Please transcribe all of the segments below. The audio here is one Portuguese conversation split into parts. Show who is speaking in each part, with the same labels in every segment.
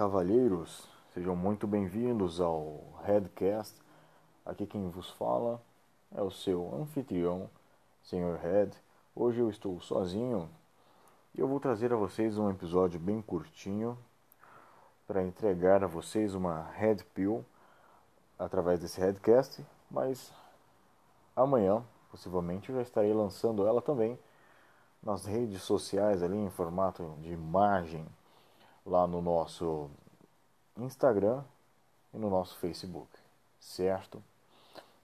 Speaker 1: Cavalheiros, sejam muito bem-vindos ao Headcast. Aqui quem vos fala é o seu anfitrião, Sr. Head. Hoje eu estou sozinho e eu vou trazer a vocês um episódio bem curtinho para entregar a vocês uma Head Pill através desse Headcast, mas amanhã, possivelmente, eu já estarei lançando ela também nas redes sociais ali em formato de imagem lá no nosso Instagram e no nosso Facebook, certo?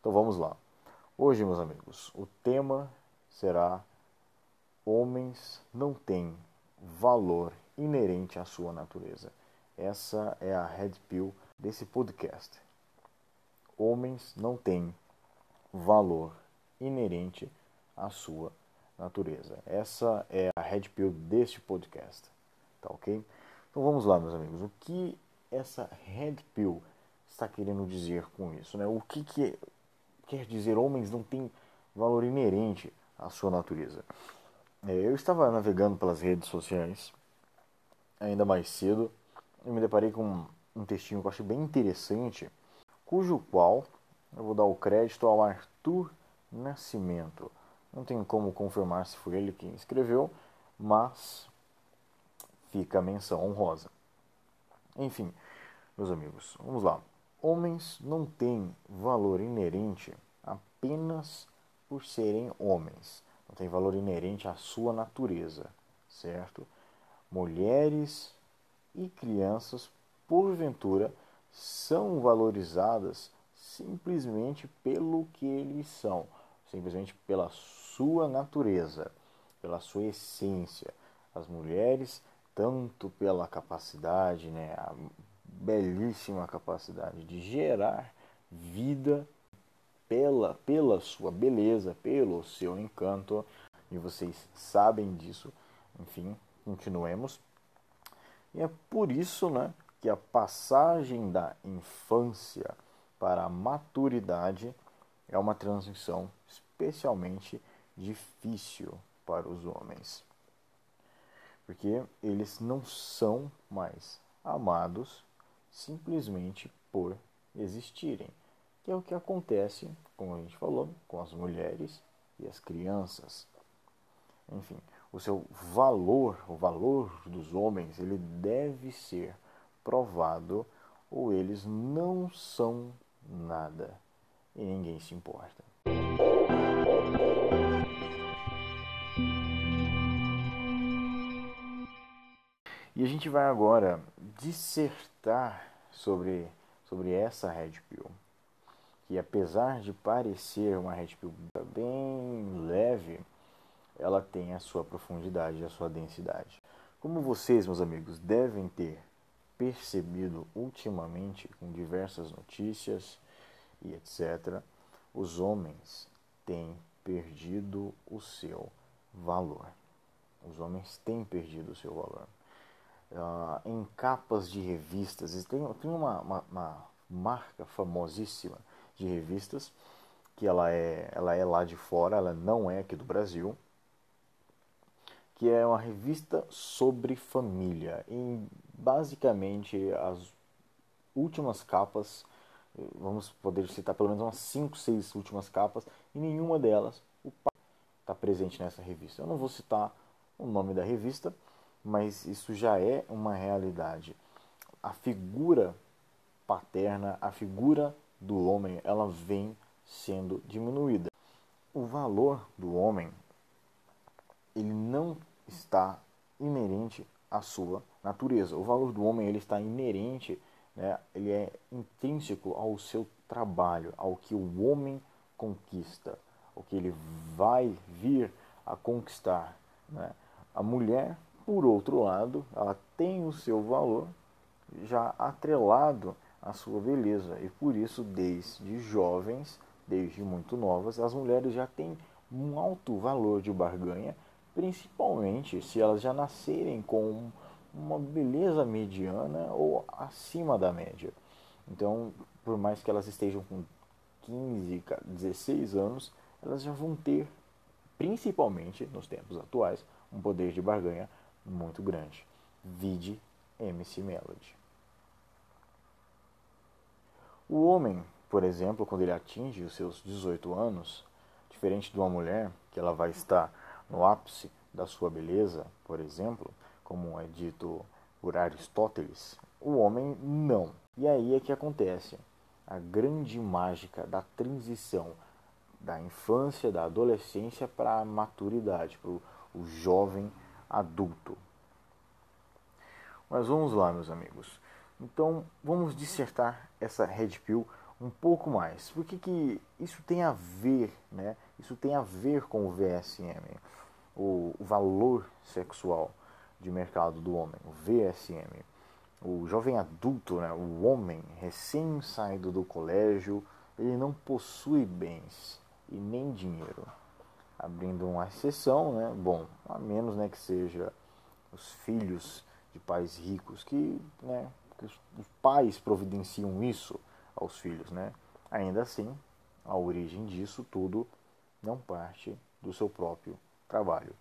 Speaker 1: Então vamos lá. Hoje, meus amigos, o tema será Homens não têm valor inerente à sua natureza. Essa é a red pill desse podcast. Homens não têm valor inerente à sua natureza. Essa é a red pill deste podcast. Tá ok? Então vamos lá, meus amigos. O que essa Red Pill está querendo dizer com isso? Né? O que, que quer dizer homens não têm valor inerente à sua natureza? É, eu estava navegando pelas redes sociais ainda mais cedo e me deparei com um textinho que eu achei bem interessante, cujo qual eu vou dar o crédito ao Arthur Nascimento. Não tenho como confirmar se foi ele quem escreveu, mas fica a menção honrosa. Enfim, meus amigos, vamos lá. Homens não têm valor inerente apenas por serem homens. Não tem valor inerente à sua natureza, certo? Mulheres e crianças, porventura, são valorizadas simplesmente pelo que eles são, simplesmente pela sua natureza, pela sua essência. As mulheres tanto pela capacidade, né, a belíssima capacidade de gerar vida pela, pela sua beleza, pelo seu encanto, e vocês sabem disso. Enfim, continuemos. E é por isso né, que a passagem da infância para a maturidade é uma transição especialmente difícil para os homens porque eles não são mais amados simplesmente por existirem, que é o que acontece, como a gente falou, com as mulheres e as crianças. Enfim, o seu valor, o valor dos homens, ele deve ser provado ou eles não são nada e ninguém se importa. E a gente vai agora dissertar sobre, sobre essa Red Pill, que apesar de parecer uma Red Pill bem leve, ela tem a sua profundidade, a sua densidade. Como vocês, meus amigos, devem ter percebido ultimamente com diversas notícias e etc., os homens têm perdido o seu valor. Os homens têm perdido o seu valor uh, em capas de revistas. Tem, tem uma, uma, uma, marca famosíssima de revistas que ela é, ela é lá de fora, ela não é aqui do Brasil, que é uma revista sobre família. E basicamente as últimas capas, vamos poder citar pelo menos umas 5, 6 últimas capas, e nenhuma delas o pai está presente nessa revista. Eu não vou citar o nome da revista, mas isso já é uma realidade. A figura paterna, a figura do homem, ela vem sendo diminuída. O valor do homem, ele não está inerente à sua natureza. O valor do homem ele está inerente, né, ele é intrínseco ao seu trabalho, ao que o homem conquista, o que ele vai vir a conquistar. Né? A mulher por outro lado, ela tem o seu valor já atrelado à sua beleza e por isso, desde jovens, desde muito novas, as mulheres já têm um alto valor de barganha, principalmente se elas já nascerem com uma beleza mediana ou acima da média. Então, por mais que elas estejam com 15, 16 anos, elas já vão ter, principalmente nos tempos atuais, um poder de barganha muito grande. Vide MC Melody. O homem, por exemplo, quando ele atinge os seus 18 anos, diferente de uma mulher, que ela vai estar no ápice da sua beleza, por exemplo, como é dito por Aristóteles, o homem não. E aí é que acontece a grande mágica da transição da infância, da adolescência para a maturidade, para o jovem adulto. Mas vamos lá, meus amigos. Então, vamos dissertar essa Red Pill um pouco mais. Por que, que isso tem a ver, né? Isso tem a ver com o VSM, o valor sexual de mercado do homem, o VSM. O jovem adulto, né, o homem recém-saído do colégio, ele não possui bens e nem dinheiro. Abrindo uma exceção, né, bom, a menos né, que seja os filhos de pais ricos, que, né, que os pais providenciam isso aos filhos. Né? Ainda assim, a origem disso tudo não parte do seu próprio trabalho.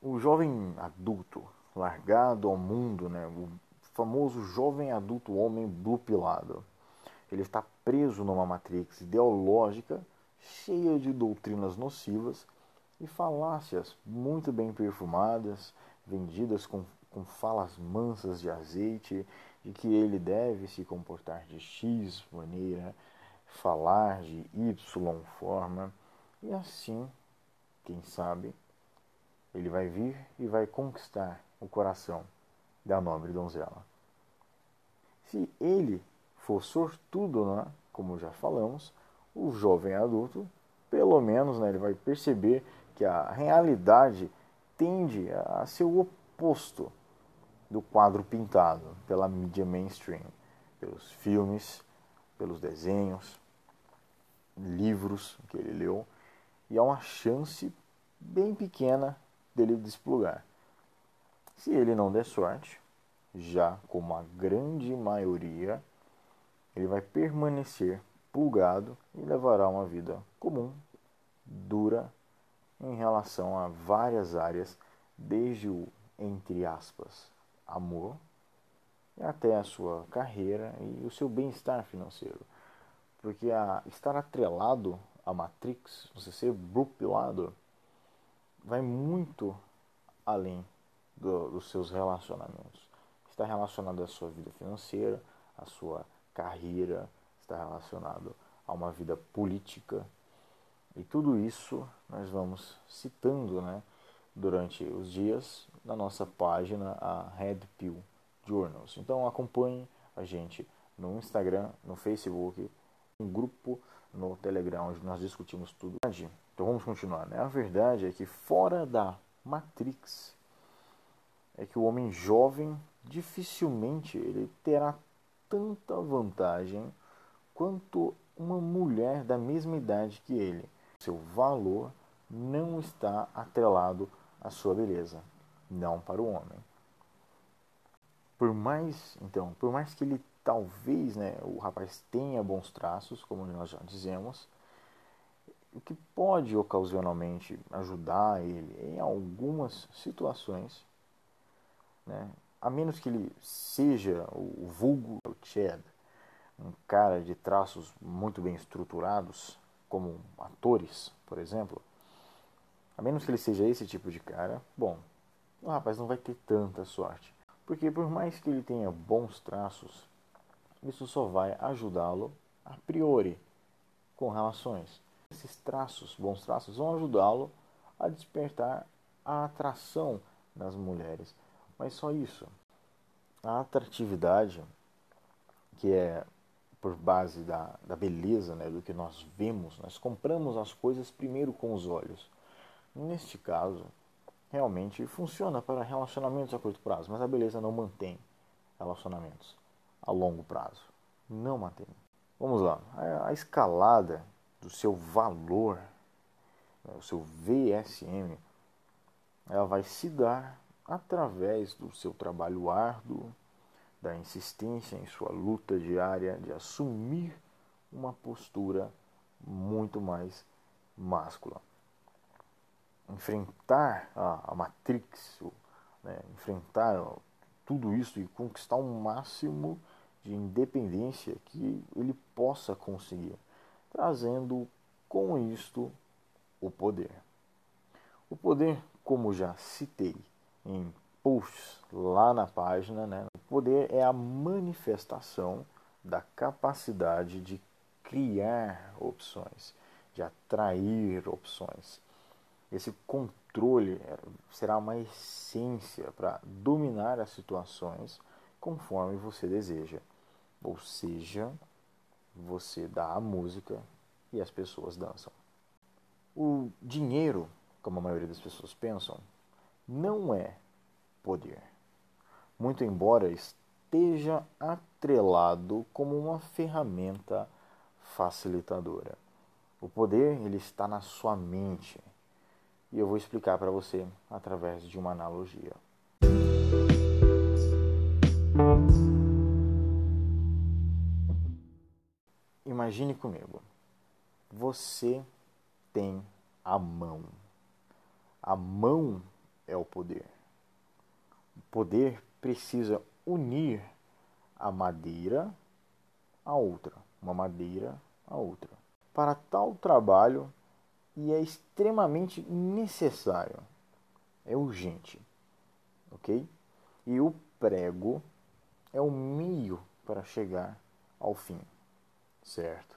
Speaker 1: O jovem adulto largado ao mundo, né, o famoso jovem adulto homem blue pilado, ele está preso numa matrix ideológica cheia de doutrinas nocivas e falácias muito bem perfumadas, vendidas com, com falas mansas de azeite, de que ele deve se comportar de X maneira, falar de Y forma, e assim, quem sabe, ele vai vir e vai conquistar o coração da nobre donzela. Se ele for sortudo, né, como já falamos, o jovem adulto, pelo menos, né, ele vai perceber que a realidade tende a ser o oposto do quadro pintado pela mídia mainstream, pelos filmes, pelos desenhos, livros que ele leu, e há uma chance bem pequena dele desplugar. Se ele não der sorte, já como a grande maioria, ele vai permanecer plugado e levará uma vida comum, dura, em relação a várias áreas, desde o, entre aspas, amor, até a sua carreira e o seu bem-estar financeiro. Porque a, estar atrelado à Matrix, você ser brupilado, vai muito além do, dos seus relacionamentos. Está relacionado à sua vida financeira, à sua carreira, está relacionado a uma vida política. E tudo isso nós vamos citando né, durante os dias na nossa página, a Red Pill Journals. Então acompanhe a gente no Instagram, no Facebook, um grupo no Telegram onde nós discutimos tudo. Então vamos continuar. Né? A verdade é que fora da Matrix é que o homem jovem dificilmente ele terá tanta vantagem quanto uma mulher da mesma idade que ele. Seu valor não está atrelado à sua beleza, não para o homem. Por mais, então, por mais que ele talvez, né, o rapaz tenha bons traços, como nós já dizemos, o que pode ocasionalmente ajudar ele em algumas situações né? A menos que ele seja o vulgo o Chad, um cara de traços muito bem estruturados, como atores, por exemplo. A menos que ele seja esse tipo de cara, bom, o rapaz não vai ter tanta sorte. Porque por mais que ele tenha bons traços, isso só vai ajudá-lo a priori com relações. Esses traços, bons traços, vão ajudá-lo a despertar a atração nas mulheres. Mas só isso. A atratividade, que é por base da, da beleza, né, do que nós vemos, nós compramos as coisas primeiro com os olhos. Neste caso, realmente funciona para relacionamentos a curto prazo, mas a beleza não mantém relacionamentos a longo prazo. Não mantém. Vamos lá. A, escalada do seu valor, né, o seu VSM, ela vai se dar através do seu trabalho árduo, da insistência em sua luta diária de assumir uma postura muito mais máscula. Enfrentar a, a Matrix, né, enfrentar tudo isso e conquistar o um máximo de independência que ele possa conseguir, trazendo com isto o poder. O poder, como já citei em posts lá na página, né, poder é a manifestação da capacidade de criar opções, de atrair opções. Esse controle é, será uma essência para dominar as situações conforme você deseja. Ou seja, você dá a música e as pessoas dançam. O dinheiro, como a maioria das pessoas pensam, não é poder. Muito embora esteja atrelado como uma ferramenta facilitadora. O poder ele está na sua mente. E eu vou explicar para você através de uma analogia. Imagine comigo. Você tem a mão. A mão é o poder. O poder precisa unir a madeira a outra, uma madeira a outra. Para tal trabalho, e é extremamente necessário, é urgente, ok? E o prego é o meio para chegar ao fim, certo?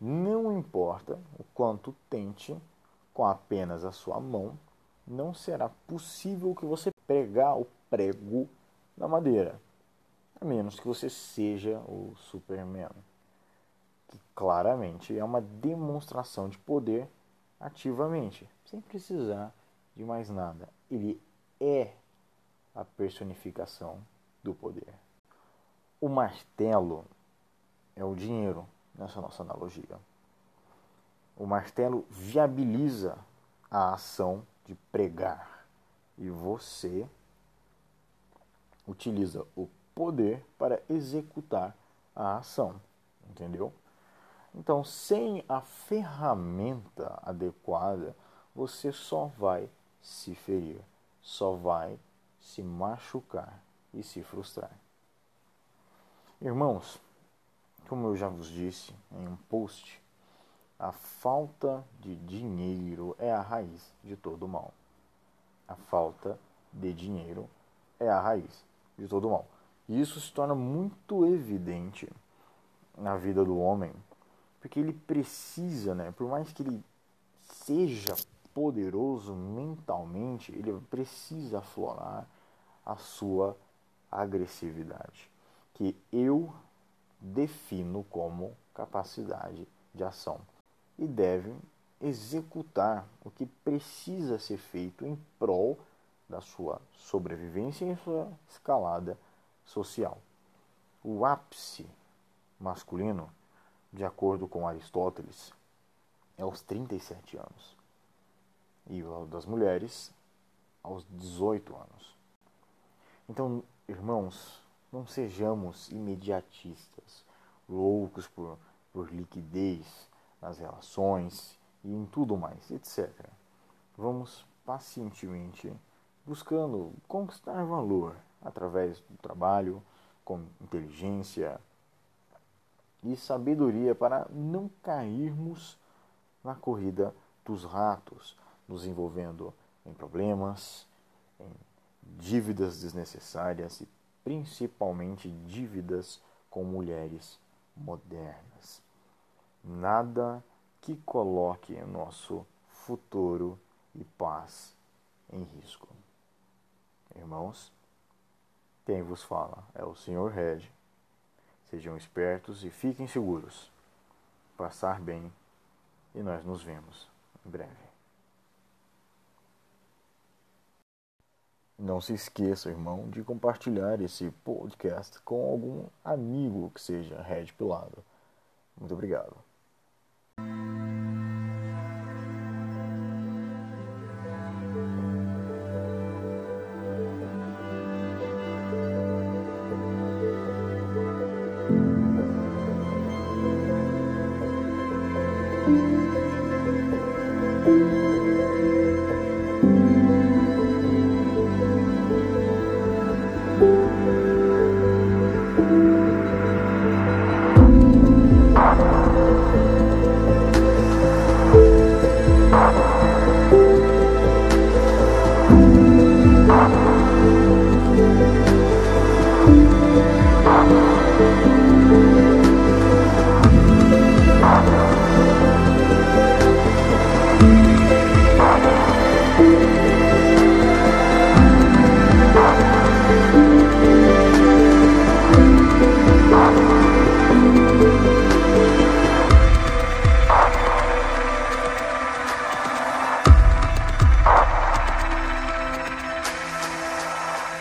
Speaker 1: Não importa o quanto tente, com apenas a sua mão, não será possível que você pregar o prego na madeira, a menos que você seja o Superman, que claramente é uma demonstração de poder ativamente, sem precisar de mais nada. Ele é a personificação do poder. O martelo é o dinheiro nessa nossa analogia. O martelo viabiliza a ação de pregar e você utiliza o poder para executar a ação, entendeu? Então, sem a ferramenta adequada, você só vai se ferir, só vai se machucar e se frustrar. Irmãos, como eu já vos disse em um post, a falta de dinheiro é a raiz de todo mal. A falta de dinheiro é a raiz de todo mal. E isso se torna muito evidente na vida do homem, porque ele precisa, né, por mais que ele seja poderoso mentalmente, ele precisa aflorar a sua agressividade, que eu defino como capacidade de ação e deve executar o que precisa ser feito em prol da sua sobrevivência e sua escalada social. O ápice masculino, de acordo com Aristóteles, é aos 37 anos. E o das mulheres, aos 18 anos. Então, irmãos, não sejamos imediatistas, loucos por, por liquidez nas relações e em tudo mais, etc. Vamos pacientemente buscando conquistar valor através do trabalho, com inteligência e sabedoria para não cairmos na corrida dos ratos, nos envolvendo em problemas, em dívidas desnecessárias e principalmente dívidas com mulheres modernas. Nada que coloque nosso futuro e paz em risco. Irmãos, quem vos fala é o Senhor Red. Sejam espertos e fiquem seguros. Passar bem e nós nos vemos em breve. Não se esqueça, irmão, de compartilhar esse podcast com algum amigo que seja Red Pilado. Muito obrigado.